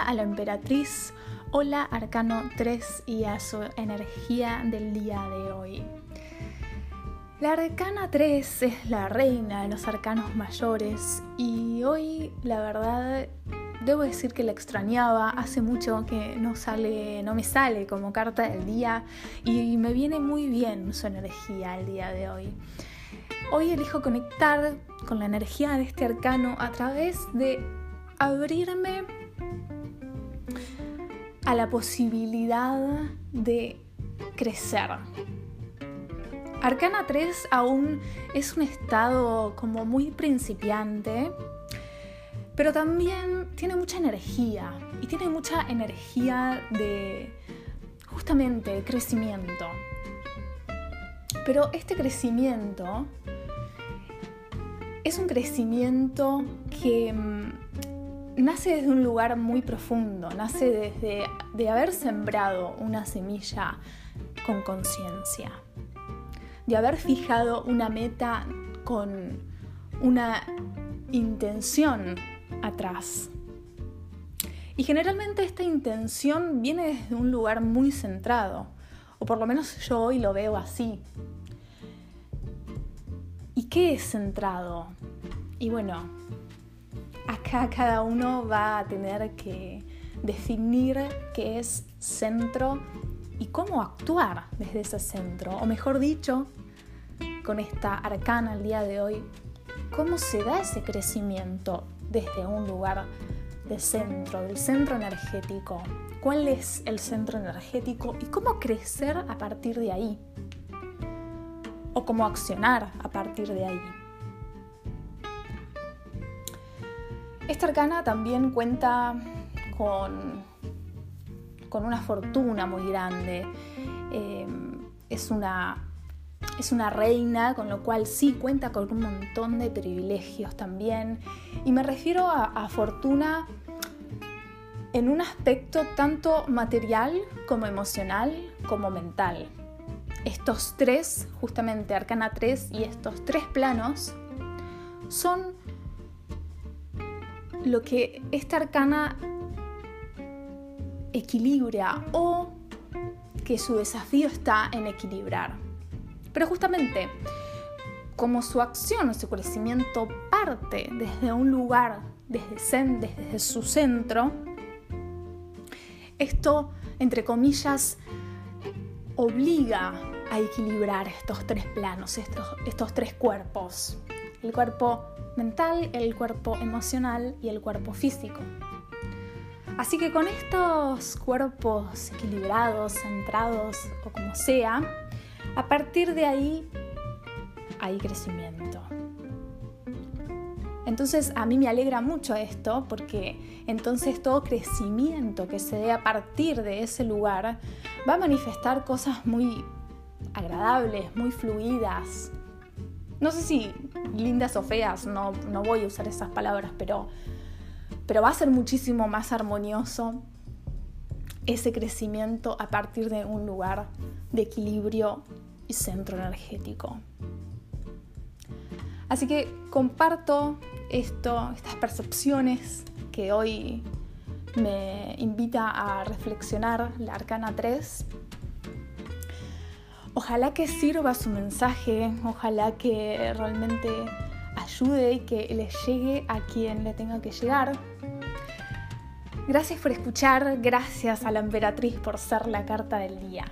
a la emperatriz. Hola Arcano 3 y a su energía del día de hoy. La Arcana 3 es la reina de los arcanos mayores y hoy la verdad debo decir que la extrañaba, hace mucho que no sale, no me sale como carta del día y me viene muy bien su energía el día de hoy. Hoy elijo conectar con la energía de este arcano a través de abrirme a la posibilidad de crecer. Arcana 3 aún es un estado como muy principiante, pero también tiene mucha energía y tiene mucha energía de justamente crecimiento. Pero este crecimiento es un crecimiento que mm, nace desde un lugar muy profundo, nace desde de haber sembrado una semilla con conciencia, de haber fijado una meta con una intención atrás. Y generalmente esta intención viene desde un lugar muy centrado, o por lo menos yo hoy lo veo así. ¿Y qué es centrado? Y bueno, cada uno va a tener que definir qué es centro y cómo actuar desde ese centro. O mejor dicho, con esta arcana el día de hoy, cómo se da ese crecimiento desde un lugar de centro, del centro energético. ¿Cuál es el centro energético y cómo crecer a partir de ahí? o cómo accionar a partir de ahí. Esta arcana también cuenta con, con una fortuna muy grande. Eh, es, una, es una reina, con lo cual sí cuenta con un montón de privilegios también. Y me refiero a, a fortuna en un aspecto tanto material como emocional como mental estos tres, justamente Arcana 3 y estos tres planos, son lo que esta arcana equilibra o que su desafío está en equilibrar. Pero justamente, como su acción o su crecimiento parte desde un lugar, desde, desde su centro, esto, entre comillas, obliga a equilibrar estos tres planos, estos, estos tres cuerpos. El cuerpo mental, el cuerpo emocional y el cuerpo físico. Así que con estos cuerpos equilibrados, centrados o como sea, a partir de ahí hay crecimiento. Entonces a mí me alegra mucho esto porque entonces todo crecimiento que se dé a partir de ese lugar va a manifestar cosas muy agradables, muy fluidas. No sé si lindas o feas, no, no voy a usar esas palabras, pero, pero va a ser muchísimo más armonioso ese crecimiento a partir de un lugar de equilibrio y centro energético. Así que comparto esto, estas percepciones que hoy me invita a reflexionar la Arcana 3 Ojalá que sirva su mensaje, ojalá que realmente ayude y que le llegue a quien le tenga que llegar. Gracias por escuchar, gracias a la emperatriz por ser la carta del día.